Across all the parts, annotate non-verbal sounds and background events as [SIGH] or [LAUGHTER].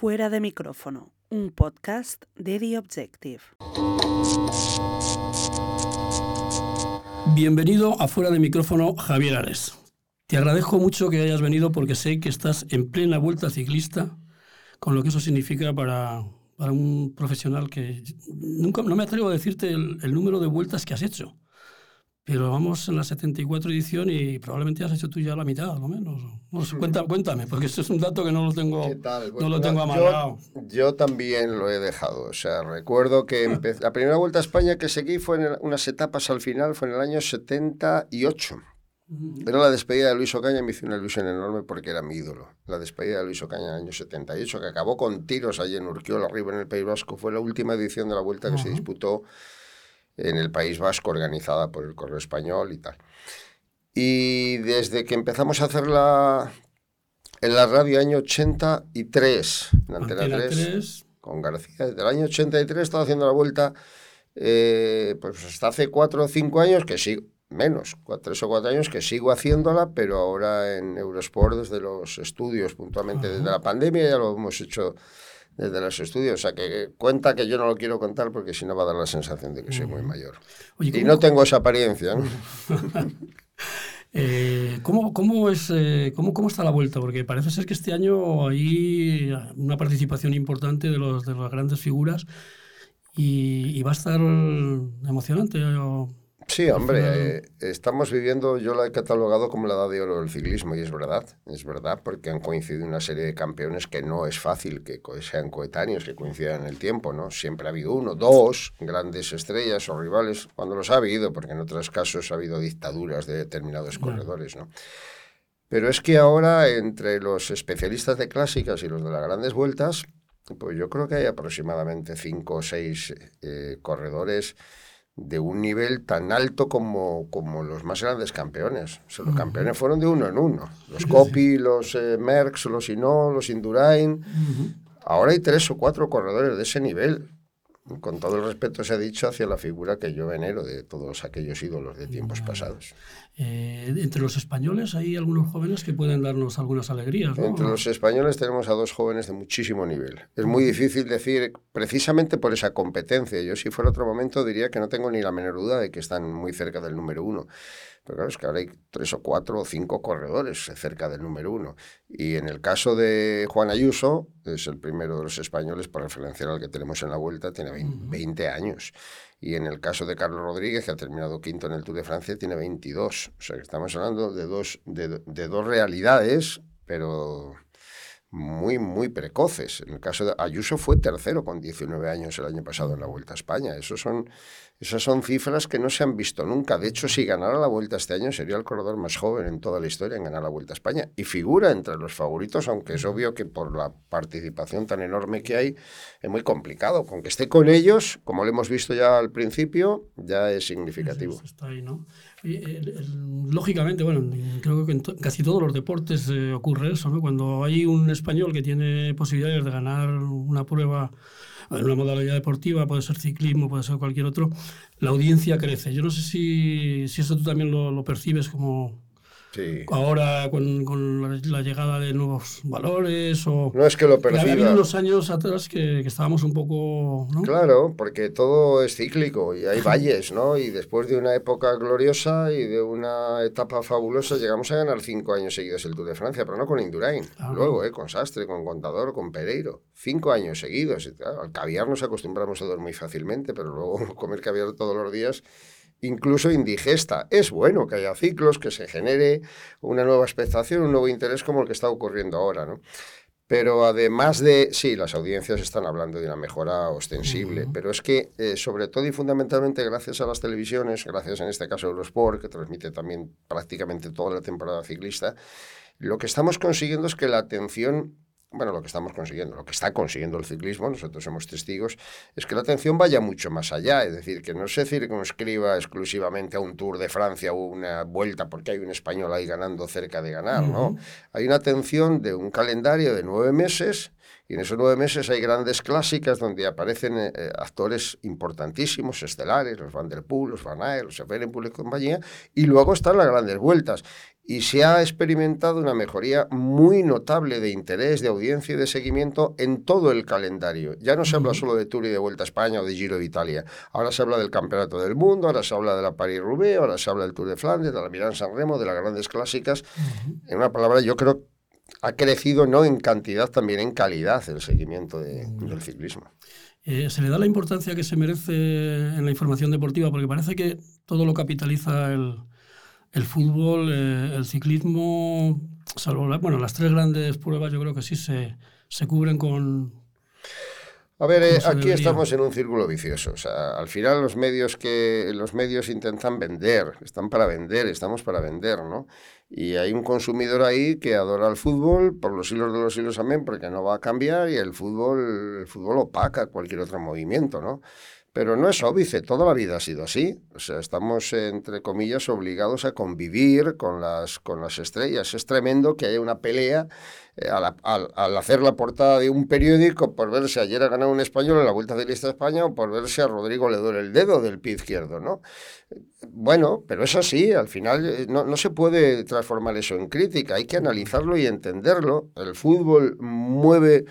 Fuera de micrófono, un podcast de The Objective. Bienvenido a Fuera de micrófono, Javier Ares. Te agradezco mucho que hayas venido porque sé que estás en plena vuelta ciclista, con lo que eso significa para, para un profesional que nunca no me atrevo a decirte el, el número de vueltas que has hecho pero vamos en la 74 edición y probablemente has hecho tú ya la mitad, lo menos. No cuéntame, cuéntame, porque esto es un dato que no lo tengo, no lo tengo amarrado. Yo, yo, también lo he dejado. O sea, recuerdo que la primera vuelta a España que seguí fue en unas etapas al final, fue en el año 78. Era la despedida de Luis Ocaña, me hizo una ilusión enorme porque era mi ídolo. La despedida de Luis Ocaña en el año 78, que acabó con tiros allí en Urquiola, arriba en el País Vasco, fue la última edición de la vuelta que se disputó en el País Vasco organizada por el Correo Español y tal. Y desde que empezamos a hacerla en la radio año 83, en Antena, 3, con García, desde el año 83 estaba haciendo la vuelta, eh, pues hasta hace cuatro o cinco años que sigo, menos, tres o cuatro años que sigo haciéndola, pero ahora en Eurosport desde los estudios, puntualmente desde la pandemia, ya lo hemos hecho desde los estudios. O sea, que cuenta que yo no lo quiero contar porque si no va a dar la sensación de que soy muy mayor. y no tengo esa apariencia. ¿no? [LAUGHS] eh, ¿cómo, cómo, es, eh, cómo, ¿Cómo está la vuelta? Porque parece ser que este año hay una participación importante de, los, de las grandes figuras y, y va a estar emocionante. Sí, hombre, eh, estamos viviendo, yo la he catalogado como la edad de oro del ciclismo y es verdad, es verdad, porque han coincidido una serie de campeones que no es fácil que sean coetáneos, que coincidan en el tiempo, ¿no? Siempre ha habido uno, dos grandes estrellas o rivales, cuando los ha habido, porque en otros casos ha habido dictaduras de determinados corredores, ¿no? Pero es que ahora, entre los especialistas de clásicas y los de las grandes vueltas, pues yo creo que hay aproximadamente cinco o seis eh, corredores de un nivel tan alto como, como los más grandes campeones. los campeones fueron de uno en uno. Los Copy, los eh, Merckx, los Inó, los Indurain. Ahora hay tres o cuatro corredores de ese nivel con todo el respeto se ha dicho hacia la figura que yo venero de todos aquellos ídolos de tiempos pasados. Eh, entre los españoles hay algunos jóvenes que pueden darnos algunas alegrías. Entre los españoles tenemos a dos jóvenes de muchísimo nivel. Es muy difícil decir precisamente por esa competencia. Yo si fuera otro momento diría que no tengo ni la menor duda de que están muy cerca del número uno. Pero claro, es que ahora hay tres o cuatro o cinco corredores cerca del número uno. Y en el caso de Juan Ayuso, es el primero de los españoles, por referenciar al que tenemos en la vuelta, tiene 20, años. Y en el caso de Carlos Rodríguez, que ha terminado quinto en el Tour de Francia, tiene 22. O sea que estamos hablando de dos, de, de dos realidades, pero muy, muy precoces. En el caso de Ayuso fue tercero con 19 años el año pasado en la Vuelta a España. Esos son esas son cifras que no se han visto nunca. De hecho, si ganara la Vuelta este año, sería el corredor más joven en toda la historia en ganar la Vuelta a España. Y figura entre los favoritos, aunque es obvio que por la participación tan enorme que hay, es muy complicado. Con que esté con ellos, como lo hemos visto ya al principio, ya es significativo. Está ahí, ¿no? lógicamente, bueno, creo que en casi todos los deportes eh, ocurre eso, ¿no? Cuando hay un español que tiene posibilidades de ganar una prueba en una modalidad deportiva, puede ser ciclismo, puede ser cualquier otro, la audiencia crece. Yo no sé si, si eso tú también lo, lo percibes como, Ahora con, la, llegada de nuevos valores o... No es que lo perciba. Había unos años atrás que, estábamos un poco... Claro, porque todo es cíclico y hay [LAUGHS] valles, ¿no? Y después de una época gloriosa y de una etapa fabulosa llegamos a ganar cinco años seguidos el Tour de Francia, pero no con Indurain. Luego, ¿eh? Con Sastre, con Contador, con Pereiro. Cinco años seguidos. al caviar nos acostumbramos a dormir muy fácilmente, pero luego [LAUGHS] comer caviar todos los días incluso indigesta. Es bueno que haya ciclos, que se genere una nueva expectación, un nuevo interés como el que está ocurriendo ahora, ¿no? Pero además de, sí, las audiencias están hablando de una mejora ostensible, pero es que eh, sobre todo y fundamentalmente gracias a las televisiones, gracias en este caso a Eurosport, que transmite también prácticamente toda la temporada ciclista, lo que estamos consiguiendo es que la atención bueno, lo que estamos consiguiendo, lo que está consiguiendo el ciclismo, nosotros somos testigos, es que la atención vaya mucho más allá, es decir, que no se circunscriba exclusivamente a un Tour de Francia o una vuelta porque hay un español ahí ganando cerca de ganar, ¿no? Hay una atención de un calendario de nueve meses y en esos nueve meses hay grandes clásicas donde aparecen eh, eh, actores importantísimos, estelares, los Van der Poel, los Van Aert, los Evenepoel y compañía, y luego están las grandes vueltas. y se ha experimentado una mejoría muy notable de interés, de audiencia y de seguimiento en todo el calendario. Ya no se habla solo de Tour y de Vuelta a España o de Giro de Italia. Ahora se habla del Campeonato del Mundo, ahora se habla de la Paris-Roubaix, ahora se habla del Tour de Flandes, de la Milán-San Remo, de las grandes clásicas. En una palabra, yo creo ha crecido no en cantidad, también en calidad el seguimiento del ciclismo. Eh, ¿Se le da la importancia que se merece en la información deportiva? Porque parece que todo lo capitaliza el, el fútbol, eh, el ciclismo, salvo bueno, las tres grandes pruebas, yo creo que sí se, se cubren con. A ver, eh, aquí estamos en un círculo vicioso. O sea, al final los medios que los medios intentan vender, están para vender, estamos para vender, ¿no? Y hay un consumidor ahí que adora el fútbol por los hilos de los hilos amén, porque no va a cambiar y el fútbol, el fútbol opaca cualquier otro movimiento, ¿no? Pero no es óbice, toda la vida ha sido así. O sea, estamos, entre comillas, obligados a convivir con las, con las estrellas. Es tremendo que haya una pelea eh, al, hacer la portada de un periódico por ver si ayer ha ganado un español en la Vuelta Lista de España o por ver si a Rodrigo le duele el dedo del pie izquierdo, ¿no? Bueno, pero es así, al final eh, no, no se puede transformar eso en crítica, hay que analizarlo y entenderlo. El fútbol mueve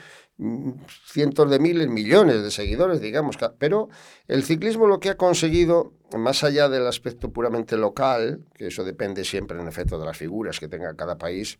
cientos de miles, millones de seguidores, digamos. Pero el ciclismo lo que ha conseguido, más allá del aspecto puramente local, que eso depende siempre en efecto de las figuras que tenga cada país,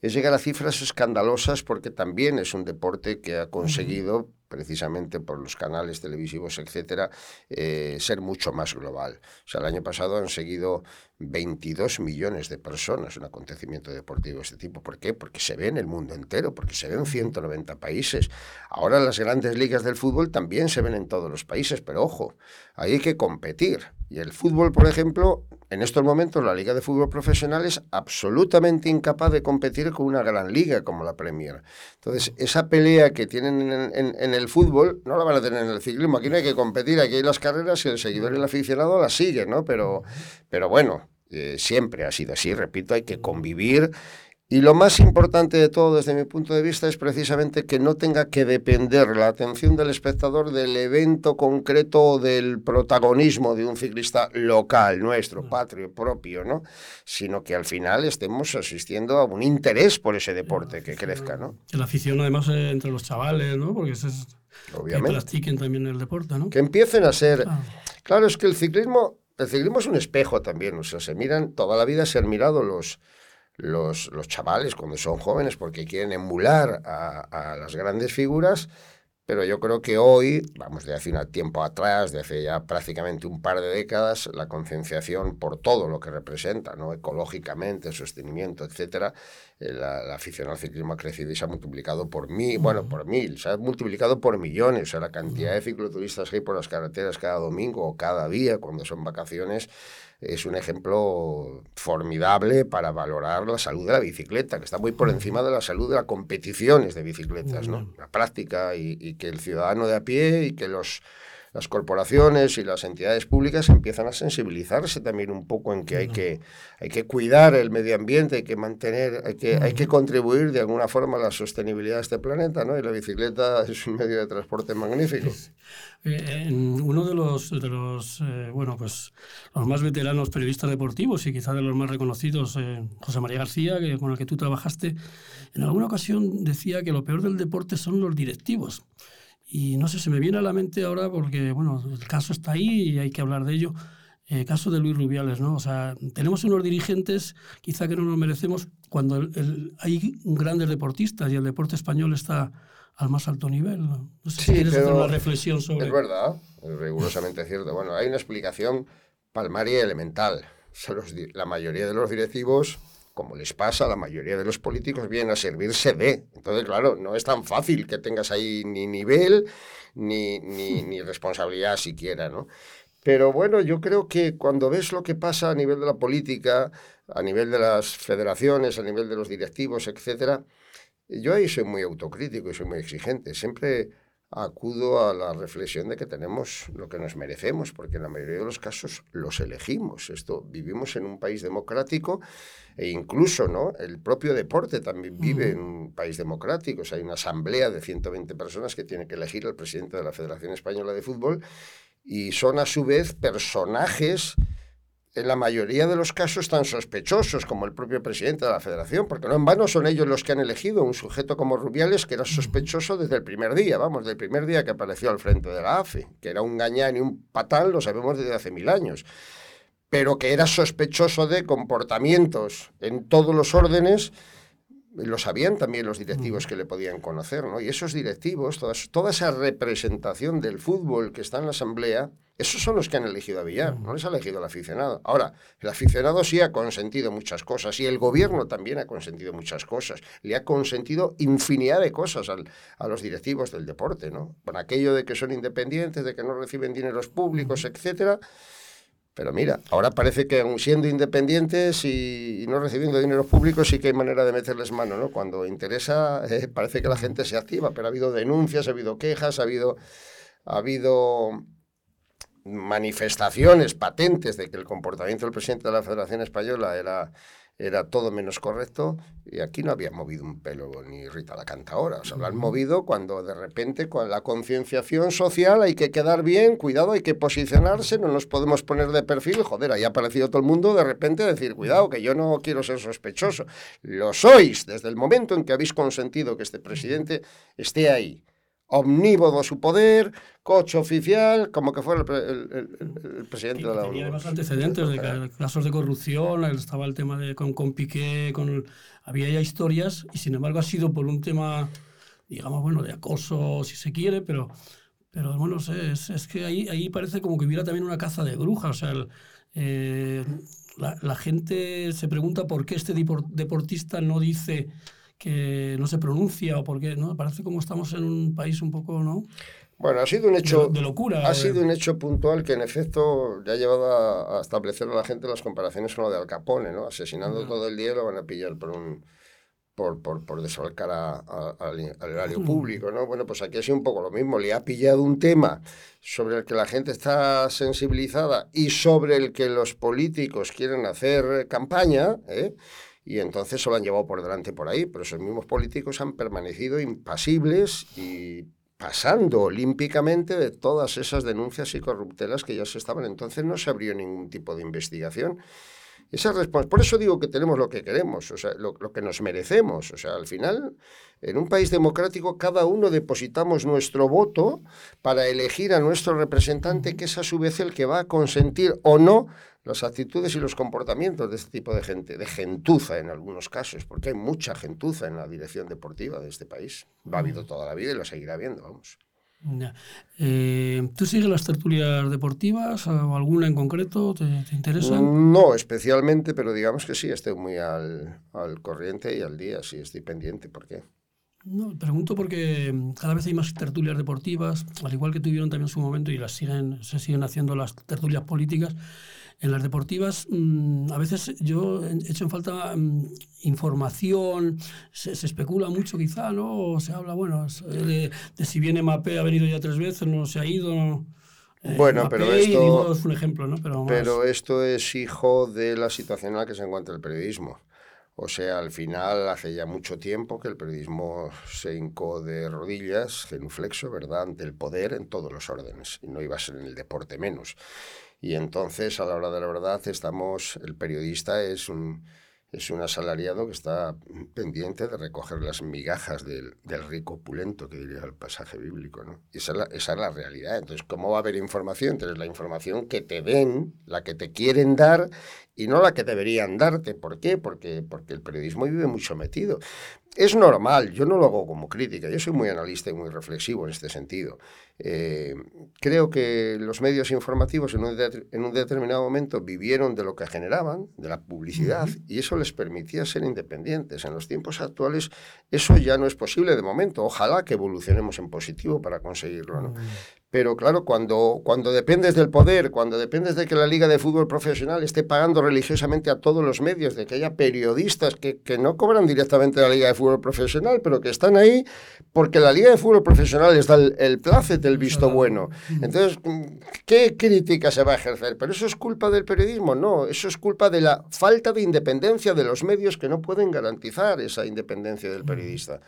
es llegar a cifras escandalosas porque también es un deporte que ha conseguido precisamente por los canales televisivos, etcétera, eh, ser mucho más global. O sea, el año pasado han seguido 22 millones de personas un acontecimiento deportivo de este tipo. ¿Por qué? Porque se ve en el mundo entero, porque se ve en 190 países. Ahora las grandes ligas del fútbol también se ven en todos los países, pero ojo, ahí hay que competir. Y el fútbol, por ejemplo, en estos momentos la Liga de Fútbol Profesional es absolutamente incapaz de competir con una gran liga como la Premier. Entonces, esa pelea que tienen en, el fútbol no la van a tener en el ciclismo. Aquí no hay que competir, aquí hay las carreras y el seguidor y el aficionado las siguen, ¿no? Pero, pero bueno, eh, siempre ha sido así, repito, hay que convivir y lo más importante de todo desde mi punto de vista es precisamente que no tenga que depender la atención del espectador del evento concreto o del protagonismo de un ciclista local, nuestro, patrio, propio, ¿no? Sino que al final estemos asistiendo a un interés por ese deporte que crezca, ¿no? La afición además eh, entre los chavales, ¿no? Porque es, Obviamente. que practiquen también el deporte, ¿no? Que empiecen a ser... Claro, es que el ciclismo, el ciclismo es un espejo también, o sea, se miran, toda la vida se han mirado los los, los chavales cuando son jóvenes porque quieren emular a, a las grandes figuras pero yo creo que hoy, vamos, de hace un tiempo atrás, de hace ya prácticamente un par de décadas, la concienciación por todo lo que representa, ¿no? ecológicamente, sostenimiento, etcétera, eh, la, afición al ciclismo ha crecido y se ha multiplicado por mil, bueno, por mil, se ha multiplicado por millones. O sea, la cantidad de cicloturistas que hay por las carreteras cada domingo o cada día cuando son vacaciones es un ejemplo formidable para valorar la salud de la bicicleta, que está muy por encima de la salud de las competiciones de bicicletas, ¿no? La práctica y, y que el ciudadano de a pie y que los las corporaciones y las entidades públicas empiezan a sensibilizarse también un poco en que hay que, hay que cuidar el medio ambiente, hay que mantener, hay que, hay que contribuir de alguna forma a la sostenibilidad de este planeta, ¿no? Y la bicicleta [LAUGHS] es un medio de transporte magnífico. Eh, uno de los, de los eh, bueno, pues los más veteranos periodistas deportivos y quizá de los más reconocidos, eh, José María García, que, con el que tú trabajaste, en alguna ocasión decía que lo peor del deporte son los directivos. Y no sé, se me viene a la mente ahora porque, bueno, el caso está ahí y hay que hablar de ello. El caso de Luis Rubiales, ¿no? O sea, tenemos unos dirigentes quizá que no nos merecemos cuando el, hay grandes deportistas y el deporte español está al más alto nivel. No, sé si quieres hacer una reflexión sobre... Es verdad, es rigurosamente cierto. Bueno, hay una explicación palmaria elemental. la mayoría de los directivos como les pasa a la mayoría de los políticos, vienen a servirse de. Entonces, claro, no es tan fácil que tengas ahí ni nivel ni, ni, [LAUGHS] ni responsabilidad siquiera, ¿no? Pero bueno, yo creo que cuando ves lo que pasa a nivel de la política, a nivel de las federaciones, a nivel de los directivos, etcétera, yo ahí soy muy autocrítico y soy muy exigente. Siempre acudo a la reflexión de que tenemos lo que nos merecemos, porque en la mayoría de los casos los elegimos. Esto vivimos en un país democrático e incluso ¿no? el propio deporte también vive en un país democrático. O sea, hay una asamblea de 120 personas que tiene que elegir al presidente de la Federación Española de Fútbol y son a su vez personajes en la mayoría de los casos tan sospechosos como el propio presidente de la federación, porque no en vano son ellos los que han elegido un sujeto como Rubiales que era sospechoso desde el primer día, vamos, del primer día que apareció al frente de la AFE, que era un gañán y un patán, lo sabemos desde hace mil años, pero que era sospechoso de comportamientos en todos los órdenes lo sabían también los directivos que le podían conocer, ¿no? Y esos directivos, toda esa representación del fútbol que está en la asamblea, esos son los que han elegido a Villar, no les ha elegido el aficionado. Ahora, el aficionado sí ha consentido muchas cosas y el gobierno también ha consentido muchas cosas. Le ha consentido infinidad de cosas a los directivos del deporte, ¿no? Con aquello de que son independientes, de que no reciben dineros públicos, etcétera pero mira, ahora parece que siendo independientes y, no recibiendo dinero público sí que hay manera de meterles mano, ¿no? Cuando interesa eh, parece que la gente se activa, pero ha habido denuncias, ha habido quejas, ha habido, ha habido manifestaciones patentes de que el comportamiento del presidente de la Federación Española era era todo menos correcto y aquí no había movido un pelo ni Rita la canta ahora. O sea, lo han movido cuando de repente con la concienciación social hay que quedar bien, cuidado, hay que posicionarse, no nos podemos poner de perfil, joder, ahí ha aparecido todo el mundo de repente decir, cuidado, que yo no quiero ser sospechoso. Lo sois desde el momento en que habéis consentido que este presidente esté ahí omnívodo su poder, coche oficial, como que fuera el, presidente de la Tenía además antecedentes de casos de corrupción, estaba el tema de con, con Piqué, con, había ya historias, y sin embargo ha sido por un tema, digamos, bueno, de acoso, si se quiere, pero, pero bueno, es, es que ahí, ahí parece como que hubiera también una caza de brujas, o sea, eh, la, la gente se pregunta por qué este deportista no dice que no se pronuncia o porque no parece como estamos en un país un poco no bueno ha sido un hecho de, locura ha sido un hecho puntual que en efecto ya ha llevado a, establecer a la gente las comparaciones con lo de Al Capone no asesinando todo el día lo van a pillar por un por, por, por desfalcar al erario público, ¿no? Bueno, pues aquí ha sido un poco lo mismo. Le ha pillado un tema sobre el que la gente está sensibilizada y sobre el que los políticos quieren hacer campaña, ¿eh? Y entonces se lo han llevado por delante por ahí, pero esos mismos políticos han permanecido impasibles y pasando olímpicamente de todas esas denuncias y corruptelas que ya se estaban. Entonces no se abrió ningún tipo de investigación. Esa por eso digo que tenemos lo que queremos, o sea, lo, lo, que nos merecemos. O sea, al final, en un país democrático, cada uno depositamos nuestro voto para elegir a nuestro representante, que es a su vez el que va a consentir o no las actitudes y los comportamientos de este tipo de gente, de gentuza en algunos casos, porque hay mucha gentuza en la dirección deportiva de este país. Lo ha habido toda la vida y lo seguirá habiendo, vamos. Eh, ¿Tú sigues las tertulias deportivas o alguna en concreto? ¿Te, te interesa? No, especialmente, pero digamos que sí, estoy muy al, al corriente y al día, sí, estoy pendiente. ¿Por qué? No, pregunto porque cada vez hay más tertulias deportivas, al igual que tuvieron también en su momento y las siguen, se siguen haciendo las tertulias políticas. En las deportivas, mm, a veces yo he hecho en falta mm, información, se, especula mucho quizá, ¿no? O se habla, bueno, de, si viene Mapé, ha venido ya tres veces, no se ha ido. Eh, bueno, pero esto es un ejemplo, ¿no? Pero, pero esto es hijo de la situación en la que se encuentra el periodismo. O sea, al final, hace ya mucho tiempo que el periodismo se hincó de rodillas, genuflexo, ¿verdad?, ante el poder en todos los órdenes. Y no iba a ser en el deporte menos. Y entonces, a la hora de la verdad, estamos, el periodista es un, es un asalariado que está pendiente de recoger las migajas del, del rico opulento, que diría el pasaje bíblico. ¿no? Esa es, la, esa es la realidad. Entonces, ¿cómo va a haber información? Entonces, la información que te den, la que te quieren dar y no la que deberían darte. ¿Por qué? Porque, porque el periodismo vive muy sometido. Es normal, yo no lo hago como crítica, yo soy muy analista y muy reflexivo en este sentido. Eh, creo que los medios informativos en un, en un, determinado momento vivieron de lo que generaban, de la publicidad, y eso les permitía ser independientes. En los tiempos actuales eso ya no es posible de momento. Ojalá que evolucionemos en positivo para conseguirlo. ¿no? Pero claro, cuando, cuando dependes del poder, cuando dependes de que la Liga de Fútbol Profesional esté pagando religiosamente a todos los medios, de que haya periodistas que, que no cobran directamente la Liga de Fútbol Profesional, pero que están ahí porque la Liga de Fútbol Profesional les da el, el el visto bueno. Entonces, ¿qué crítica se va a ejercer? ¿Pero eso es culpa del periodismo? No, eso es culpa de la falta de independencia de los medios que no pueden garantizar esa independencia del periodista.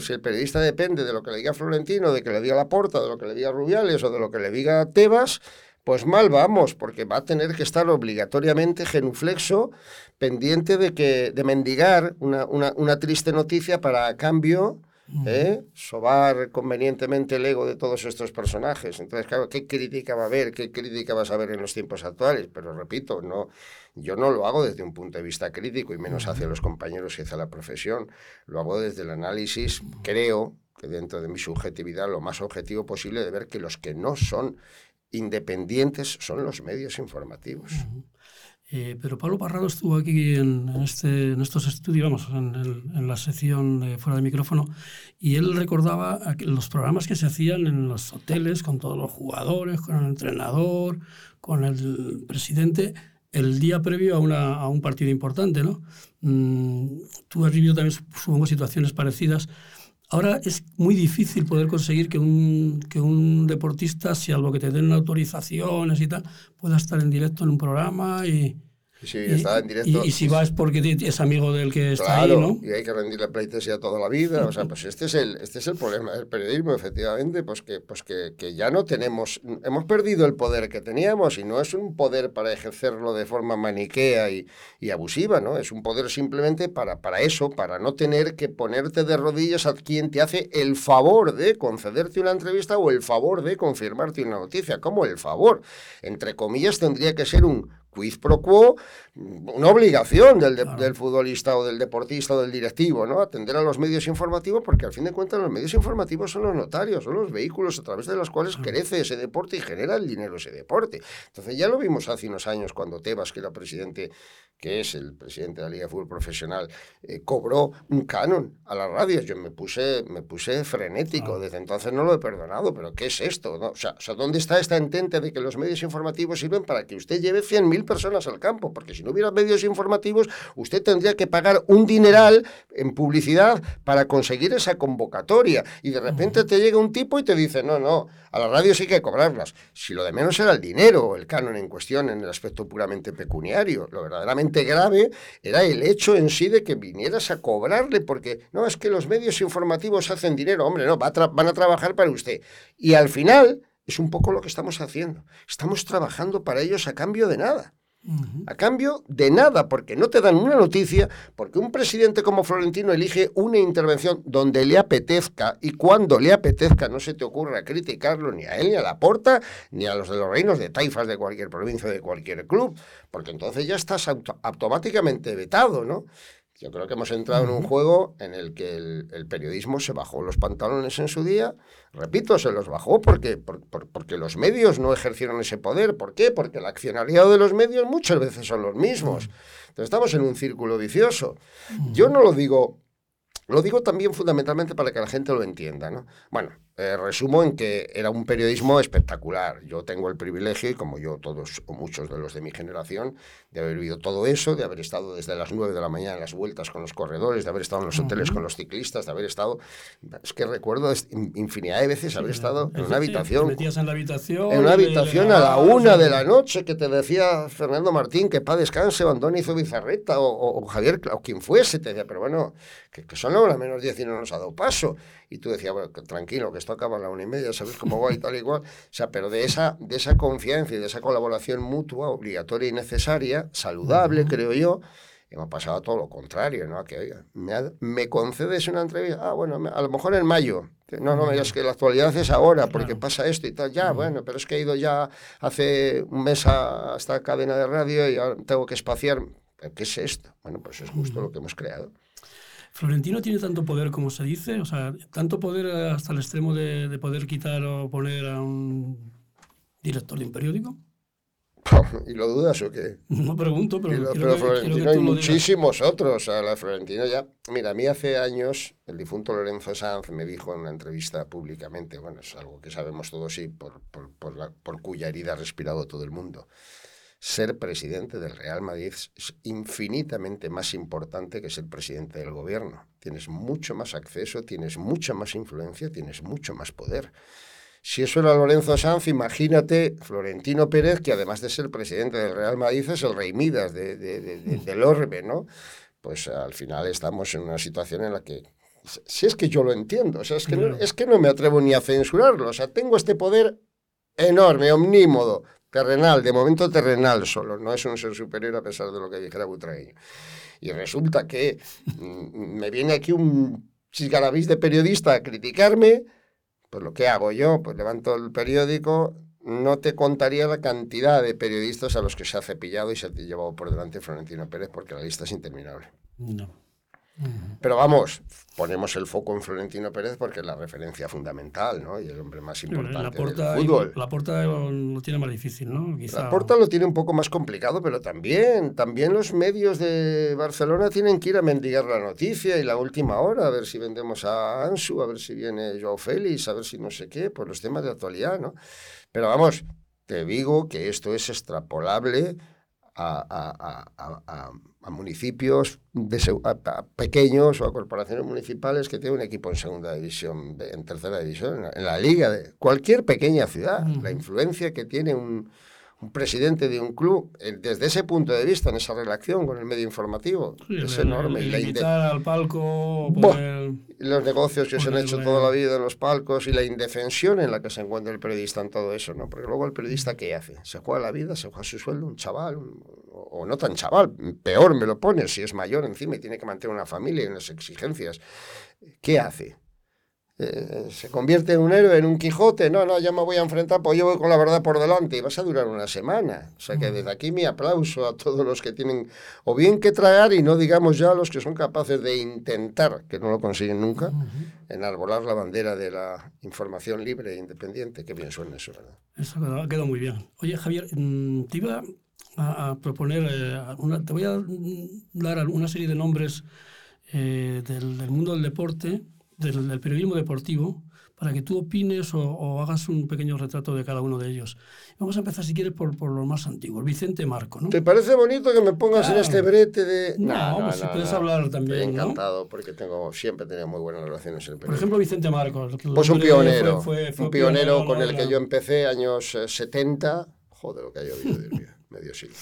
Si el periodista depende de lo que le diga Florentino, de que le diga Laporta, de lo que le diga Rubiales o de lo que le diga Tebas, pues mal vamos, porque va a tener que estar obligatoriamente genuflexo, pendiente de que de mendigar una, una, una triste noticia para a cambio ¿eh? sobar convenientemente el ego de todos estos personajes. Entonces, claro, ¿qué crítica va a haber? ¿Qué crítica vas a ver en los tiempos actuales? Pero repito, no, yo no lo hago desde un punto de vista crítico y menos hacia los compañeros y hacia la profesión. Lo hago desde el análisis, creo que dentro de mi subjetividad, lo más objetivo posible de ver que los que no son independientes son los medios informativos. Eh, pero Pablo Parrado estuvo aquí en, este, en estos estudios, vamos, en, la sección de fuera de micrófono, y él recordaba los programas que se hacían en los hoteles con todos los jugadores, con el entrenador, con el presidente, el día previo a, una, a un partido importante, ¿no? Mm, tú has vivido también, supongo, situaciones parecidas. Ahora es muy difícil poder conseguir que un, que un deportista, si algo que te den autorizaciones y tal, pueda estar en directo en un programa y, Sí, está en directo. Y, si vas porque es amigo del que está ahí, ¿no? Y hay que rendirle pleitesía toda la vida. O sea, pues este es el, este es el problema del periodismo, efectivamente, pues que, pues que, que ya no tenemos, hemos perdido el poder que teníamos y no es un poder para ejercerlo de forma maniquea y, y abusiva, ¿no? Es un poder simplemente para, para eso, para no tener que ponerte de rodillas a quien te hace el favor de concederte una entrevista o el favor de confirmarte una noticia, como el favor. Entre comillas, tendría que ser un quiz pro quo, una obligación del, del, futbolista o del deportista o del directivo, ¿no? Atender a los medios informativos, porque al fin de cuentas los medios informativos son los notarios, son los vehículos a través de los cuales crece ese deporte y genera el dinero ese deporte. Entonces ya lo vimos hace unos años cuando Tebas, que era presidente que es el presidente de la Liga de Fútbol Profesional, eh, cobró un canon a las radios. Yo me puse, me puse frenético, desde entonces no lo he perdonado, pero ¿qué es esto? O, sea, ¿dónde está esta entente de que los medios informativos sirven para que usted lleve 100.000 personas al campo? Porque si no hubiera medios informativos, usted tendría que pagar un dineral en publicidad para conseguir esa convocatoria. Y de repente te llega un tipo y te dice, no, no, a las radios hay que cobrarlas. Si lo de menos era el dinero, el canon en cuestión, en el aspecto puramente pecuniario, lo verdaderamente grave era el hecho en sí de que vinieras a cobrarle, porque no, es que los medios informativos hacen dinero, hombre, no, van a trabajar para usted. Y al final es un poco lo que estamos haciendo. Estamos trabajando para ellos a cambio de nada. A cambio de nada, porque no te dan una noticia, porque un presidente como Florentino elige una intervención donde le apetezca y cuando le apetezca no se te ocurra criticarlo ni a él, ni a la porta, ni a los de los reinos de taifas de cualquier provincia, de cualquier club, porque entonces ya estás automáticamente vetado, ¿no? Yo creo que hemos entrado en un juego en el que el, periodismo se bajó los pantalones en su día. Repito, se los bajó porque, porque los medios no ejercieron ese poder. ¿Por qué? Porque el accionariado de los medios muchas veces son los mismos. Entonces estamos en un círculo vicioso. Yo no lo digo lo digo también fundamentalmente para que la gente lo entienda. ¿no? Bueno, eh, resumo en que era un periodismo espectacular. Yo tengo el privilegio, y como yo todos o muchos de los de mi generación, de haber vivido todo eso, de haber estado desde las 9 de la mañana en las vueltas con los corredores, de haber estado en los hoteles con los ciclistas, de haber estado... Es que recuerdo infinidad de veces haber estado en una habitación... metías en la habitación... En una habitación a la una de la noche que te decía Fernando Martín que pa' descanse, o hizo Bizarreta, o, Javier, o quien fuese, te decía, pero bueno, que, que son las menos 10 y no nos ha dado paso. Y tú decías, bueno, tranquilo, que esto acaba a la una y media, sabes cómo va y tal y cual. O sea, pero de esa, de esa confianza y de esa colaboración mutua, obligatoria y necesaria, saludable, creo yo, hemos pasado a todo lo contrario, ¿no? Que, oiga, ¿me, ¿me concedes una entrevista? Ah, bueno, a lo mejor en mayo. No, no digas que la actualidad es ahora, porque pasa esto y tal. Ya, bueno, pero es que he ido ya hace un mes a esta cadena de radio y ahora tengo que espaciar. ¿Qué es esto? Bueno, pues es justo lo que hemos creado. Florentino tiene tanto poder como se dice, o sea, tanto poder hasta el extremo de, poder quitar o poner a un director de un periódico. [LAUGHS] ¿Y lo dudas o qué? No pregunto, pero. pero Florentino hay muchísimos otros. O sea, la Florentino ya. Mira, a mí hace años el difunto Lorenzo Sanz me dijo en una entrevista públicamente, bueno, es algo que sabemos todos y por, por, por, la, por cuya herida ha respirado todo el mundo ser presidente del Real Madrid es infinitamente más importante que ser presidente del gobierno. Tienes mucho más acceso, tienes mucha más influencia, tienes mucho más poder. Si eso era Lorenzo Sanz, imagínate Florentino Pérez, que además de ser presidente del Real Madrid es el rey Midas de, del orbe, ¿no? Pues al final estamos en una situación en la que si es que yo lo entiendo, o sea, es que, no, es que no me atrevo ni a censurarlo, o sea, tengo este poder enorme, omnímodo, terrenal, de momento terrenal solo, no es un ser superior a pesar de lo que dijera Butragueño. Y resulta que mm, me viene aquí un chisgarabís de periodista a criticarme, pues lo que hago yo, pues levanto el periódico, no te contaría la cantidad de periodistas a los que se ha cepillado y se ha llevado por delante Florentino Pérez porque la lista es interminable. No. Pero vamos, ponemos el foco en Florentino Pérez porque es la referencia fundamental, ¿no? Y el hombre más importante del fútbol. La Porta lo, tiene más difícil, ¿no? La Porta lo tiene un poco más complicado, pero también, también los medios de Barcelona tienen que ir a mendigar la noticia y la última hora, a ver si vendemos a Ansu, a ver si viene Joao Félix, a ver si no sé qué, por los temas de actualidad, ¿no? Pero vamos, te digo que esto es extrapolable a, municipios pequeños o a corporaciones municipales que tienen un equipo en segunda división, en tercera división, en la, liga de cualquier pequeña ciudad. La influencia que tiene un, un presidente de un club, desde ese punto de vista, en esa relación con el medio informativo, es enorme. y la al palco, los negocios que se han hecho toda la vida en los palcos y la indefensión en la que se encuentra el periodista en todo eso, ¿no? Porque luego el periodista, ¿qué hace? Se juega la vida, se juega su sueldo, un chaval, o no tan chaval, peor me lo pone, si es mayor encima y tiene que mantener una familia y unas exigencias. ¿Qué hace? Eh, se convierte en un héroe, en un Quijote, no, no, ya me voy a enfrentar, pues yo voy con la verdad por delante y vas a durar una semana. O sea que desde aquí mi aplauso a todos los que tienen o bien que tragar y no digamos ya a los que son capaces de intentar, que no lo consiguen nunca, enarbolar la bandera de la información libre e independiente. Qué bien suena eso, ¿verdad? Eso ha quedado muy bien. Oye, Javier, mm, te iba a, proponer, eh, una, te voy a dar una serie de nombres eh, del, del mundo del deporte del, periodismo deportivo para que tú opines o, hagas un pequeño retrato de cada uno de ellos. Vamos a empezar, si quieres, por, por los más antiguos. Vicente Marco, ¿no? ¿Te parece bonito que me pongas en este brete de...? No, no, si puedes hablar también, Estoy encantado, porque tengo, siempre he tenido muy buenas relaciones en el Por ejemplo, Vicente Marco. Pues un pionero, fue, un pionero, con el que yo empecé, años 70. Eh, Joder, lo que ha llovido, Dios mío, [LAUGHS] medio siglo.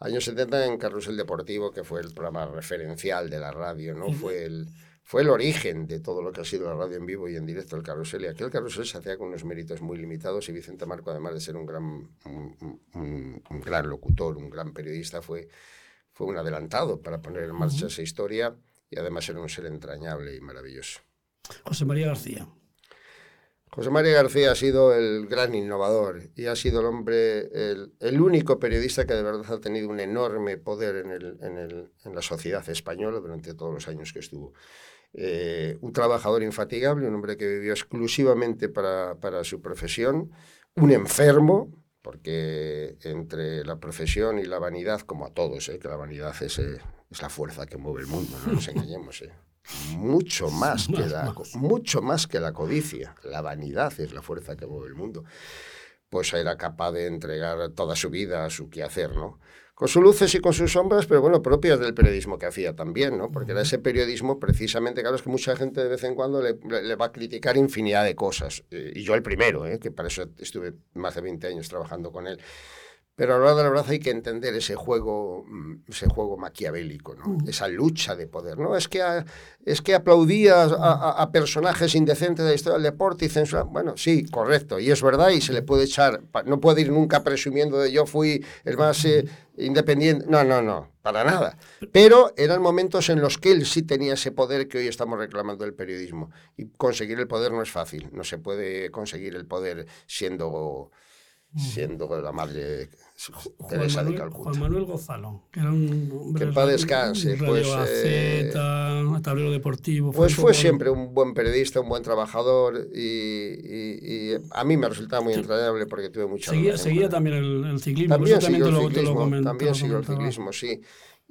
Años 70 en Carrusel Deportivo, que fue el programa referencial de la radio, ¿no? Fue el fue el origen de todo lo que ha sido la radio en vivo y en directo, el carrusel. Y aquel carrusel se hacía con unos méritos muy limitados y Vicente Marco, además de ser un gran, un, gran locutor, un gran periodista, fue, fue un adelantado para poner en marcha esa historia y además era un ser entrañable y maravilloso. José María García. José María García ha sido el gran innovador y ha sido el hombre, el, el único periodista que de verdad ha tenido un enorme poder en, el, en, el, en la sociedad española durante todos los años que estuvo. Eh, un trabajador infatigable, un hombre que vivió exclusivamente para, para su profesión, un enfermo, porque entre la profesión y la vanidad, como a todos, ¿eh? que la vanidad es, eh, es, la fuerza que mueve el mundo, no nos [LAUGHS] engañemos. ¿eh? Mucho más, que la, mucho más que la codicia. La vanidad es la fuerza que mueve el mundo. Pues era capaz de entregar toda su vida a su quehacer, ¿no? Con sus luces y con sus sombras, pero bueno, propias del periodismo que hacía también, ¿no? Porque era ese periodismo precisamente, claro, es que mucha gente de vez en cuando le, le va a criticar infinidad de cosas, eh, y yo el primero, ¿eh? que para eso estuve más de 20 años trabajando con él. Pero a la hora de la verdad hay que entender ese juego, mm, ese juego maquiavélico, ¿no? Mm. esa lucha de poder. ¿no? Es que, es que aplaudía a, personajes indecentes de la historia del deporte y censura. Bueno, sí, correcto, y es verdad, y se le puede echar. No puede ir nunca presumiendo de yo fui el más eh, independiente. No, no, no, para nada. Pero eran momentos en los que él sí tenía ese poder que hoy estamos reclamando del periodismo. Y conseguir el poder no es fácil. No se puede conseguir el poder siendo siendo la madre Teresa de Calcuta. Juan Manuel Gozalo, que era un hombre... Que para descanse. Pues, eh, tablero deportivo... Pues fue siempre un buen periodista, un buen trabajador y, a mí me resultaba muy entrañable porque tuve mucha... Seguía, seguía también el, ciclismo. También siguió el ciclismo, también siguió el ciclismo, sí.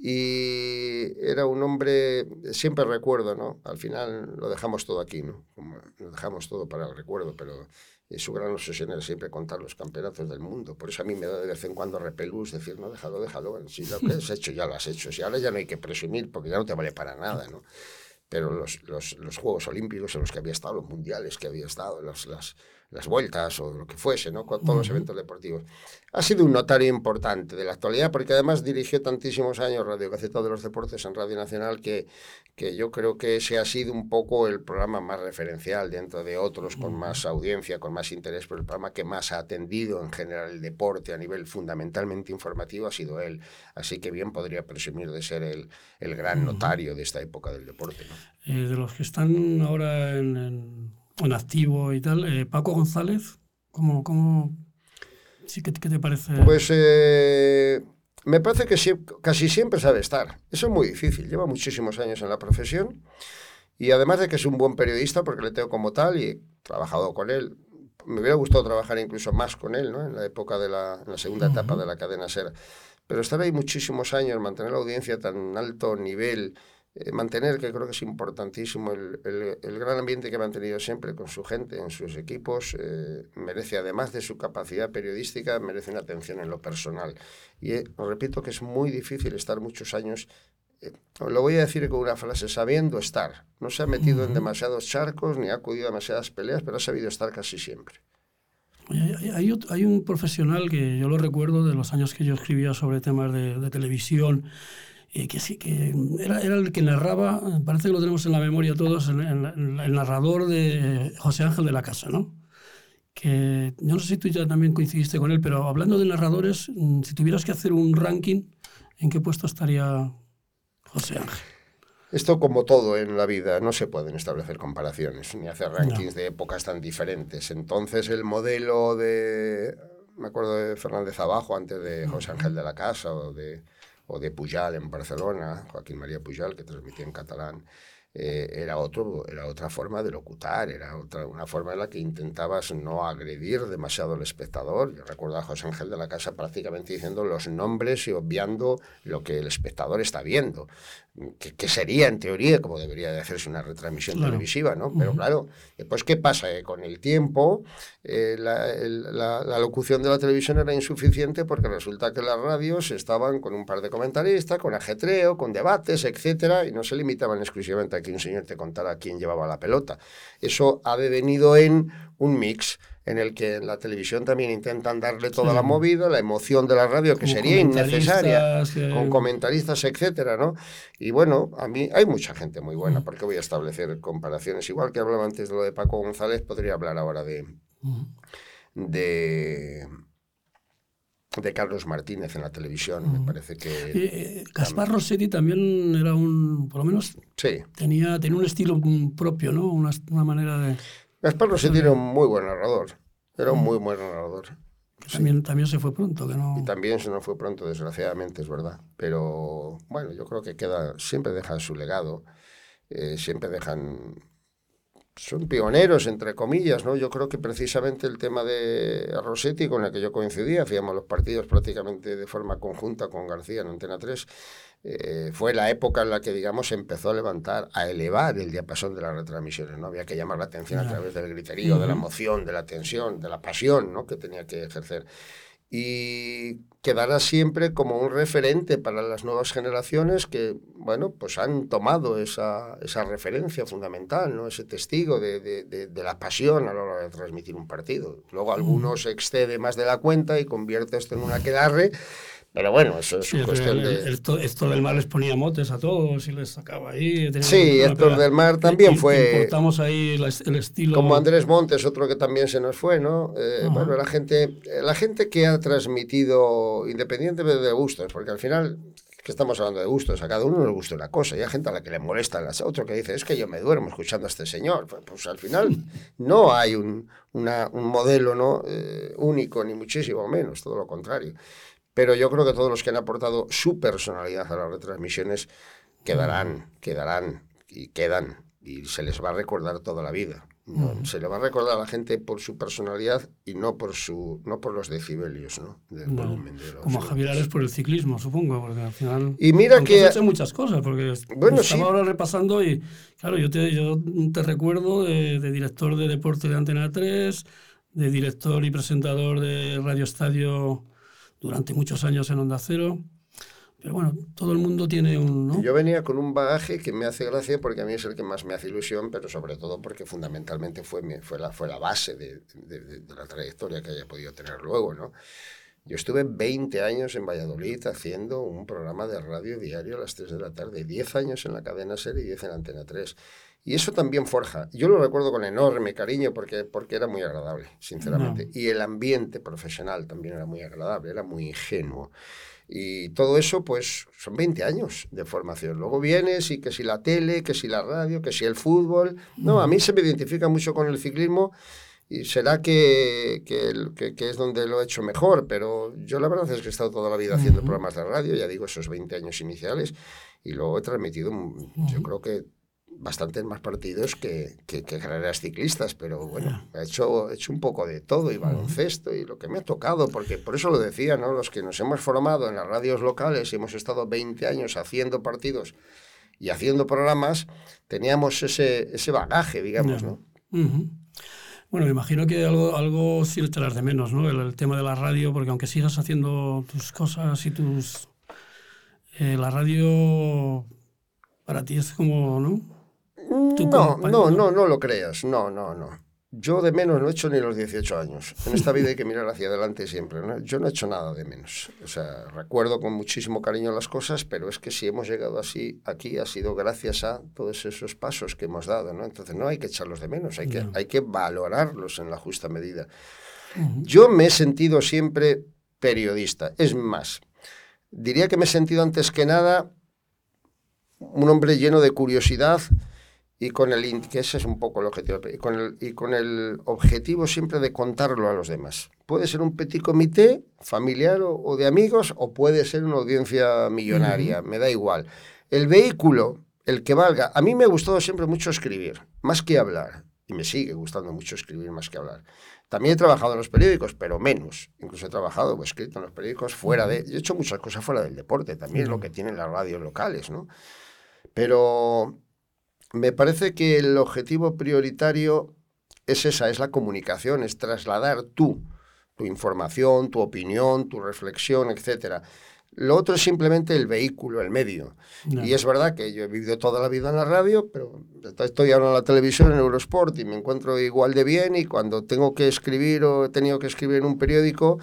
Y era un hombre, siempre recuerdo, ¿no? Al final lo dejamos todo aquí, ¿no? lo dejamos todo para el recuerdo, pero su gran obsesión era siempre contar los campeonatos del mundo. Por eso a mí me da de vez en cuando repelús decir, no, déjalo, déjalo. Si lo que has hecho, ya lo has hecho. Si ahora ya no hay que presumir porque ya no te vale para nada, ¿no? pero los, los, los, Juegos Olímpicos en los que había estado, los mundiales que había estado, las, las, las vueltas o lo que fuese, ¿no? con todos los eventos deportivos. Ha sido un notario importante de la actualidad porque además dirigió tantísimos años Radio Gaceta de los Deportes en Radio Nacional que, que yo creo que ese ha sido un poco el programa más referencial dentro de otros con más audiencia, con más interés, pero el programa que más ha atendido en general el deporte a nivel fundamentalmente informativo ha sido él. Así que bien podría presumir de ser el, el gran notario de esta época del deporte. ¿no? Eh, de los que están ahora en, en, activo y tal, eh, Paco González, ¿cómo, cómo sí, ¿qué, te parece? Pues eh, me parece que casi siempre sabe estar. Eso es muy difícil. Lleva muchísimos años en la profesión y además de que es un buen periodista, porque le tengo como tal y he trabajado con él. Me hubiera gustado trabajar incluso más con él, ¿no? En la época de la, en la segunda etapa de la cadena SER. Pero estar ahí muchísimos años, mantener la audiencia tan alto nivel, eh, mantener, que creo que es importantísimo, el, el, gran ambiente que ha mantenido siempre con su gente, en sus equipos, eh, merece, además de su capacidad periodística, merece una atención en lo personal. Y eh, repito que es muy difícil estar muchos años, lo voy a decir con una frase, sabiendo estar. No se ha metido en demasiados charcos ni ha acudido a demasiadas peleas, pero ha sabido estar casi siempre. Hay, hay, un profesional que yo lo recuerdo de los años que yo escribía sobre temas de, de televisión eh, que sí, que era, era, el que narraba, parece que lo tenemos en la memoria todos, el, el, narrador de José Ángel de la Casa, ¿no? Que yo no sé si tú ya también coincidiste con él, pero hablando de narradores, mm, si tuvieras que hacer un ranking, ¿en qué puesto estaría José Ángel? Esto como todo en la vida, no se pueden establecer comparaciones ni hacer rankings de épocas tan diferentes. Entonces el modelo de, me acuerdo de Fernández Abajo antes de José Ángel de la Casa o de o de Pujal en Barcelona, Joaquín María Pujal, que transmitía en catalán, eh, era, otro, era otra forma de locutar, era otra, una forma en la que intentabas no agredir demasiado al espectador. Yo recuerdo a José Ángel de la Casa prácticamente diciendo los nombres y obviando lo que el espectador está viendo que, sería en teoría como debería de hacerse una retransmisión televisiva, ¿no? Pero claro, después, ¿qué pasa? con el tiempo eh, la, la, locución de la televisión era insuficiente porque resulta que las radios estaban con un par de comentaristas, con ajetreo, con debates, etcétera, y no se limitaban exclusivamente a que un señor te contara quién llevaba la pelota. Eso ha devenido en un mix en el que en la televisión también intentan darle toda la movida, la emoción de la radio, que sería innecesaria, con comentaristas, etcétera, ¿no? Y bueno, a mí hay mucha gente muy buena, porque voy a establecer comparaciones. Igual que hablaba antes de lo de Paco González, podría hablar ahora de, de, de Carlos Martínez en la televisión. Me parece que. Eh, Gaspar Rossetti también era un. Por lo menos. Sí. Tenía, tenía un estilo propio, ¿no? Una, una manera de. Gaspar Rossetti era un muy buen narrador. Era un muy buen narrador. También, también se fue pronto, que no... Y también se nos fue pronto, desgraciadamente, es verdad. Pero bueno, yo creo que queda, siempre dejan su legado, eh, siempre dejan son pioneros, entre comillas, ¿no? Yo creo que precisamente el tema de Rossetti, con el que yo coincidía, hacíamos los partidos prácticamente de forma conjunta con García en Antena 3, eh, fue la época en la que, digamos, empezó a levantar, a elevar el diapasón de las retransmisiones, ¿no? Había que llamar la atención a través del griterío, de la emoción, de la tensión, de la pasión, ¿no? Que tenía que ejercer y quedará siempre como un referente para las nuevas generaciones que, bueno, pues han tomado esa, esa referencia fundamental, ¿no? ese testigo de, de, de, la pasión a la hora de transmitir un partido. Luego algunos excede más de la cuenta y convierte esto en una quedarre pero bueno, eso es cuestión de... Esto, del Mar les ponía motes a todos y les sacaba ahí. Sí, Héctor del Mar también fue... Importamos ahí el, estilo... Como Andrés Montes, otro que también se nos fue, ¿no? Eh, bueno, la gente, la gente que ha transmitido, independientemente de gustos, porque al final que estamos hablando de gustos, a cada uno le gusta una cosa, y hay gente a la que le molesta, otro que dice, es que yo me duermo escuchando a este señor. Pues, pues al final no hay un, una, un modelo ¿no? Eh, único, ni muchísimo menos, todo lo contrario pero yo creo que todos los que han aportado su personalidad a las retransmisiones quedarán, quedarán y quedan y se les va a recordar toda la vida. Se le va a recordar a la gente por su personalidad y no por su no por los decibelios, ¿no? como Javier Ares por el ciclismo, supongo, porque al final. Y mira que hecho muchas cosas, porque bueno, estaba ahora repasando y claro, yo te, yo te recuerdo de, de, director de deporte de Antena 3, de director y presentador de Radio Estadio durante muchos años en Onda Cero, pero bueno, todo el mundo tiene un... ¿no? Yo venía con un bagaje que me hace gracia porque a mí es el que más me hace ilusión, pero sobre todo porque fundamentalmente fue, fue, la, fue la base de, de, la trayectoria que haya podido tener luego, ¿no? Yo estuve 20 años en Valladolid haciendo un programa de radio diario a las 3 de la tarde, 10 años en la cadena SER y 10 en Antena 3. Y eso también forja. Yo lo recuerdo con enorme cariño porque, porque era muy agradable, sinceramente. Y el ambiente profesional también era muy agradable, era muy ingenuo. Y todo eso, pues, son 20 años de formación. Luego vienes y que si la tele, que si la radio, que si el fútbol. No, a mí se me identifica mucho con el ciclismo y será que, que, que, es donde lo he hecho mejor, pero yo la verdad es que he estado toda la vida haciendo programas de radio, ya digo, esos 20 años iniciales, y luego he transmitido, yo creo que bastantes más partidos que, que, carreras ciclistas, pero bueno, he hecho, he hecho un poco de todo y baloncesto y lo que me ha tocado, porque por eso lo decía, ¿no? Los que nos hemos formado en las radios locales y hemos estado 20 años haciendo partidos y haciendo programas, teníamos ese, ese bagaje, digamos, ¿no? Bueno, me imagino que algo, algo sí echarás de menos, ¿no? El, tema de la radio, porque aunque sigas haciendo tus cosas y tus... Eh, la radio para ti es como, ¿no? No, no, no, no lo creas. No, no, no. Yo de menos no he hecho ni los 18 años. En esta vida hay que mirar hacia adelante siempre. ¿no? Yo no he hecho nada de menos. O sea, recuerdo con muchísimo cariño las cosas, pero es que si hemos llegado así aquí ha sido gracias a todos esos pasos que hemos dado. ¿no? Entonces no hay que echarlos de menos, hay que, hay que valorarlos en la justa medida. Yo me he sentido siempre periodista. Es más, diría que me he sentido antes que nada un hombre lleno de curiosidad y con el que ese es un poco el objetivo y con el, y con el objetivo siempre de contarlo a los demás. Puede ser un petit comité familiar o, de amigos o puede ser una audiencia millonaria, me da igual. El vehículo, el que valga. A mí me ha gustado siempre mucho escribir, más que hablar. Y me sigue gustando mucho escribir más que hablar. También he trabajado en los periódicos, pero menos. Incluso he trabajado o escrito en los periódicos fuera de... He hecho muchas cosas fuera del deporte, también es lo que tienen las radios locales, ¿no? Pero me parece que el objetivo prioritario es esa, es la comunicación, es trasladar tú, tu información, tu opinión, tu reflexión, etc. Lo otro es simplemente el vehículo, el medio. Y es verdad que yo he vivido toda la vida en la radio, pero estoy ahora en la televisión, en Eurosport, y me encuentro igual de bien, y cuando tengo que escribir o he tenido que escribir en un periódico,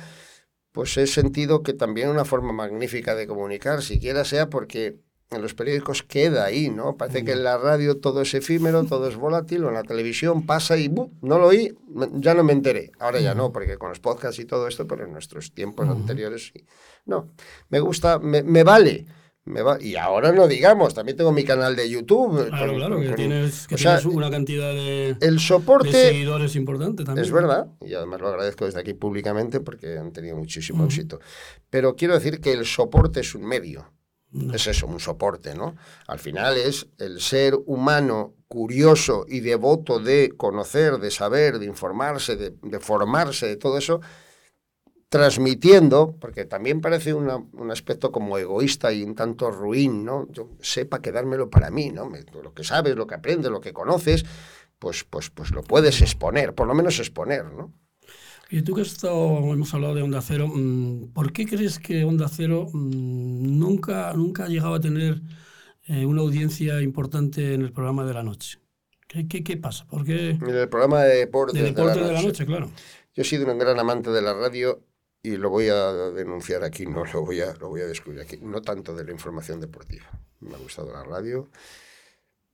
pues he sentido que también una forma magnífica de comunicar, siquiera sea porque en los periódicos queda ahí, ¿no? Parece que en la radio todo es efímero, todo es volátil, o en la televisión pasa y no lo oí, ya no me enteré. Ahora ya no, porque con los podcasts y todo esto, pero en nuestros tiempos anteriores sí. No, me gusta, me, vale. Me va, y ahora no digamos, también tengo mi canal de YouTube. Claro, claro, que, tienes, una cantidad de, el soporte, seguidores importante también. Es verdad, y además lo agradezco desde aquí públicamente porque han tenido muchísimo éxito. Pero quiero decir que el soporte es un medio es eso, un soporte, ¿no? Al final es el ser humano curioso y devoto de conocer, de saber, de informarse, de, formarse, de todo eso, transmitiendo, porque también parece un aspecto como egoísta y un tanto ruin, ¿no? Yo sepa quedármelo para mí, ¿no? lo que sabes, lo que aprendes, lo que conoces, pues, pues, pues lo puedes exponer, por lo menos exponer, ¿no? Y tú que has estado, hemos hablado de Onda Cero, mm, ¿por qué crees que Onda Cero mm, nunca, nunca ha llegado a tener eh, una audiencia importante en el programa de la noche? ¿Qué, qué, qué pasa? ¿Por En el programa de deporte, de, de, la, noche. claro. Yo he sido un gran amante de la radio y lo voy a denunciar aquí, no lo voy a, lo voy a descubrir aquí, no tanto de la información deportiva. Me ha gustado la radio,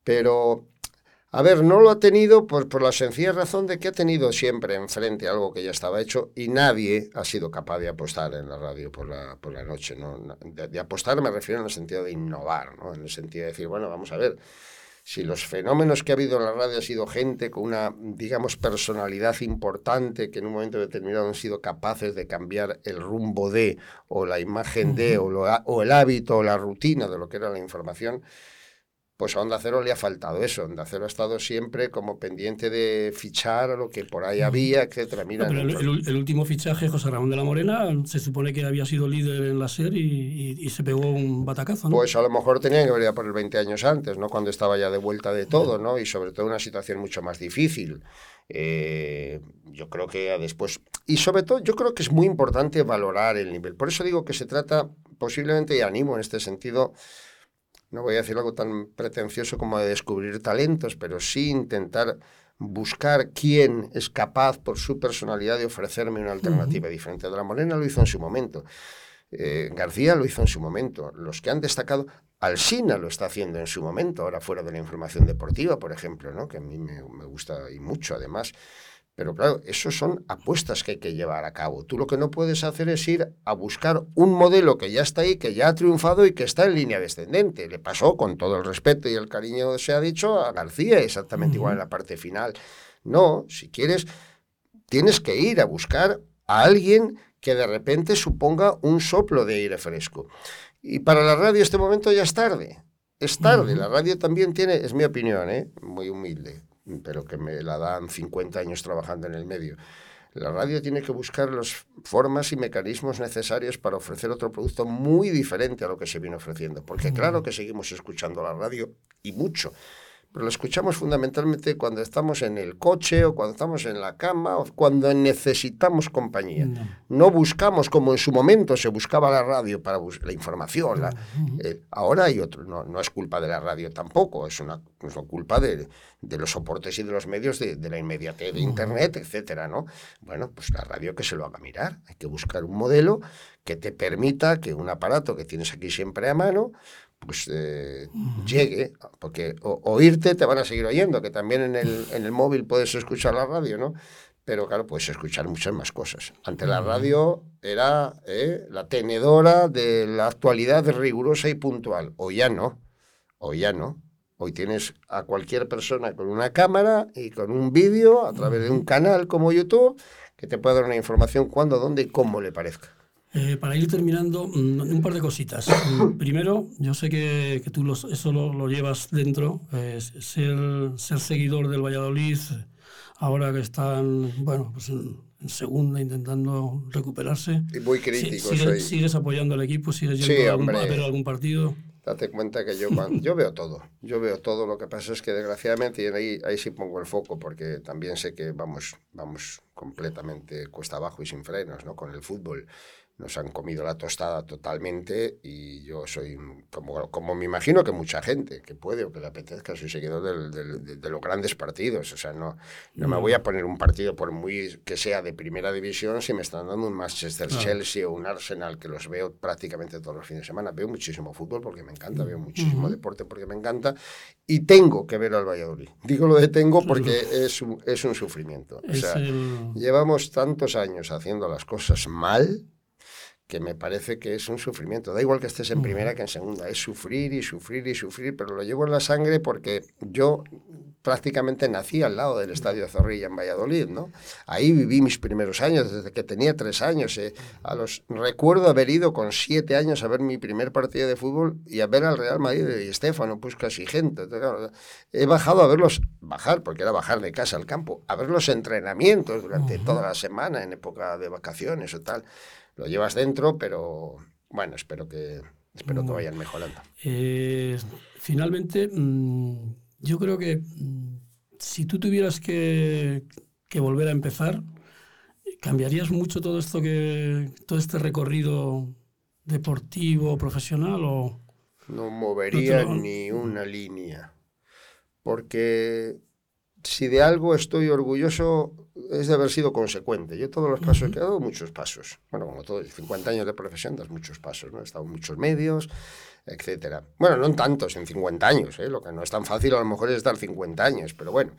pero a ver, no lo ha tenido por, por la sencilla razón de que ha tenido siempre enfrente algo que ya estaba hecho y nadie ha sido capaz de apostar en la radio por la, por la noche. ¿no? De, apostar me refiero en el sentido de innovar, ¿no? en el sentido de decir, bueno, vamos a ver, si los fenómenos que ha habido en la radio ha sido gente con una, digamos, personalidad importante que en un momento determinado han sido capaces de cambiar el rumbo de, o la imagen de, o, o el hábito, o la rutina de lo que era la información, pues a Onda Cero le ha faltado eso. Onda Cero ha estado siempre como pendiente de fichar lo que por ahí había, etcétera. Mira, pero el, último fichaje, José Ramón de la Morena, se supone que había sido líder en la serie y, se pegó un batacazo, ¿no? Pues a lo mejor tenía que venir por el 20 años antes, ¿no? Cuando estaba ya de vuelta de todo, ¿no? Y sobre todo una situación mucho más difícil. Eh, yo creo que después... Y sobre todo, yo creo que es muy importante valorar el nivel. Por eso digo que se trata posiblemente, y animo en este sentido, no voy a decir algo tan pretencioso como de descubrir talentos, pero sí intentar buscar quién es capaz por su personalidad de ofrecerme una alternativa diferente. De la Morena lo hizo en su momento. Eh, García lo hizo en su momento. Los que han destacado, Alsina lo está haciendo en su momento, ahora fuera de la información deportiva, por ejemplo, ¿no? que a mí me, me gusta y mucho además. Pero claro, eso son apuestas que hay que llevar a cabo. Tú lo que no puedes hacer es ir a buscar un modelo que ya está ahí, que ya ha triunfado y que está en línea descendente. Le pasó, con todo el respeto y el cariño se ha dicho, a García, exactamente igual en la parte final. No, si quieres, tienes que ir a buscar a alguien que de repente suponga un soplo de aire fresco. Y para la radio este momento ya es tarde. Es tarde. La radio también tiene, es mi opinión, ¿eh? muy humilde, pero que me la dan 50 años trabajando en el medio. La radio tiene que buscar las formas y mecanismos necesarios para ofrecer otro producto muy diferente a lo que se viene ofreciendo. Porque claro que seguimos escuchando la radio y mucho, pero lo escuchamos fundamentalmente cuando estamos en el coche o cuando estamos en la cama o cuando necesitamos compañía. No, buscamos como en su momento se buscaba la radio para la información. La, eh, ahora hay otro, no, no, es culpa de la radio tampoco, es una, es una culpa de, de, los soportes y de los medios de, de la inmediatez de Internet, etcétera, ¿no? Bueno, pues la radio que se lo haga mirar. Hay que buscar un modelo que te permita que un aparato que tienes aquí siempre a mano, pues eh, llegue, porque oírte te van a seguir oyendo, que también en el, [LAUGHS] en el móvil puedes escuchar la radio, ¿no? Pero claro, puedes escuchar muchas más cosas. Ante la radio era eh, la tenedora de la actualidad rigurosa y puntual. Hoy ya no, hoy ya no. Hoy tienes a cualquier persona con una cámara y con un vídeo a través de un canal como YouTube que te puede dar una información cuando, dónde y cómo le parezca. Eh, para ir terminando, mm, un par de cositas. [COUGHS] Primero, yo sé que, que tú los, eso lo, lo, llevas dentro, eh, ser, ser seguidor del Valladolid, ahora que están bueno, pues en, en segunda intentando recuperarse. Y muy crítico. ¿Sigues, soy. sigues apoyando al equipo? ¿Sigues yendo Sí, a, algún, a ver algún partido? Date cuenta que yo, [LAUGHS] yo veo todo, yo veo todo. Lo que pasa es que desgraciadamente, ahí, ahí sí pongo el foco, porque también sé que vamos, vamos completamente cuesta abajo y sin frenos, ¿no? Con el fútbol nos han comido la tostada totalmente y yo soy, como, como me imagino que mucha gente que puede o que le apetezca, soy seguidor del- del- de, de los grandes partidos. O sea, no, no me voy a poner un partido por muy que sea de primera división si me están dando un Manchester Claro. Chelsea o un Arsenal que los veo prácticamente todos los fines de semana. Veo muchísimo fútbol porque me encanta, veo muchísimo deporte porque me encanta y tengo que ver al Valladolid. Digo lo de tengo porque [LAUGHS] es un, es un sufrimiento. O sea, el- Llevamos tantos años haciendo las cosas mal que me parece que es un sufrimiento. Da igual que estés en primera que en segunda, es sufrir y sufrir y sufrir, pero lo llevo en la sangre porque yo prácticamente nací al lado del Estadio Zorrilla en Valladolid, ¿no? Ahí viví mis primeros años, desde que tenía tres años. eh. A los, recuerdo haber ido con siete años a ver mi primer partido de fútbol y a ver al Real Madrid de Estefano, Puskas y gente. Entonces, claro, he bajado a verlos, bajar, porque era bajar de casa al campo, a ver los entrenamientos durante toda la semana, en época de vacaciones o tal. Lo llevas dentro, pero bueno, espero que, espero que vayan mejorando. Eh, finalmente, mm, yo creo que mm, si tú tuvieras que, que volver a empezar, ¿cambiarías mucho todo esto que todo este recorrido deportivo, profesional o No movería No te lo- ni una línea. Porque si de algo estoy orgulloso es de haber sido consecuente. Yo todos los pasos que he dado, muchos pasos. Bueno, como todo, 50 años de profesión, das muchos pasos, ¿no? He estado en muchos medios, etcétera. Bueno, no en tantos, en 50 años, ¿eh? Lo que no es tan fácil a lo mejor es dar 50 años, pero bueno.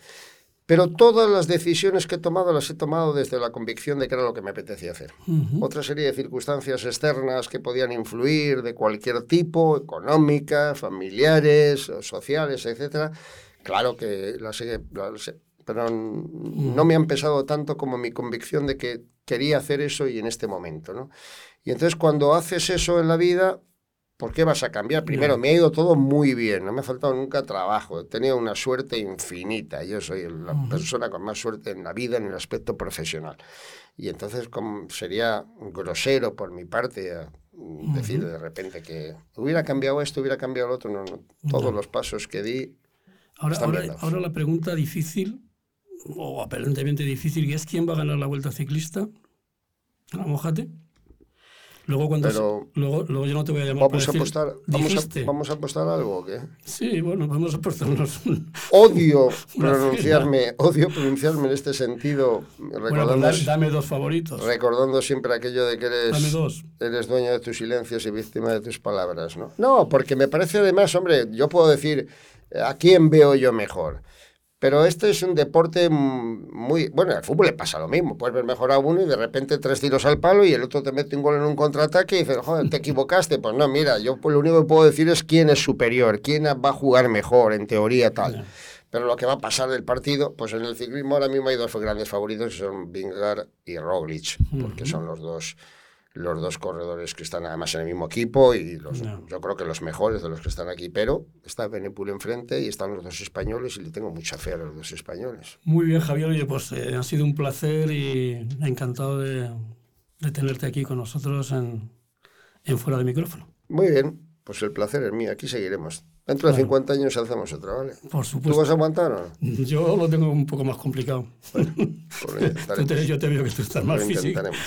Pero todas las decisiones que he tomado las he tomado desde la convicción de que era lo que me apetecía hacer. Otra serie de circunstancias externas que podían influir de cualquier tipo, económicas, familiares, sociales, etcétera. Claro que las he- pero no me han pesado tanto como mi convicción de que quería hacer eso y en este momento, ¿no? Y entonces cuando haces eso en la vida, ¿por qué vas a cambiar? Primero, me ha ido todo muy bien, no me ha faltado nunca trabajo, he tenido una suerte infinita, yo soy la persona con más suerte en la vida en el aspecto profesional. Y entonces como sería grosero por mi parte a decir de repente que hubiera cambiado esto, hubiera cambiado lo otro, no, no. todos los pasos que di ahora, ahora, ahora la pregunta difícil o aparentemente difícil que es quién va a ganar la vuelta ciclista? ¿La mojate? Luego, cuando Pero- luego, luego yo no te voy a llamar Vamos a para decir, apostar, vamos a, vamos a apostar algo, ¿o ¿qué? Sí, bueno, vamos a apostarnos. [LAUGHS] Odio [LAUGHS] pronunciarme, odio pronunciarme en este sentido, Bueno, recordando, pues da- dame dos favoritos. recordando siempre aquello de que eres, dos. eres dueño de tus silencios y víctima de tus palabras, ¿no? No, porque me parece además, hombre, yo puedo decir eh, a quién veo yo mejor. Pero este es un deporte muy... Bueno, en el fútbol le pasa lo mismo. Puedes ver mejor a uno y de repente tres tiros al palo y el otro te mete un gol en un contraataque y dices, joder, te equivocaste. Pues no, mira, yo pues, lo único que puedo decir es quién es superior, quién va a jugar mejor, en teoría tal. Pero lo que va a pasar del partido, pues en el ciclismo ahora mismo hay dos grandes favoritos, que son Vingegaard y Roglic, porque son los dos, los dos corredores que están además en el mismo equipo y los, Ya. yo creo que los mejores de los que están aquí. Pero está Benepul enfrente y están los dos españoles y le tengo mucha fe a los dos españoles. Muy bien, Javier. Oye, pues eh, ha sido un placer y encantado de, de tenerte aquí con nosotros en, en Fuera de Micrófono. Muy bien, pues el placer es mío, aquí seguiremos. Dentro de Claro. 50 años hacemos otra, ¿vale? Por ¿Tú supuesto. vas a aguantar o no? Yo lo tengo un poco más complicado. Pues lo [LAUGHS] Tú te- yo te veo que tú estás más físico. intentaremos.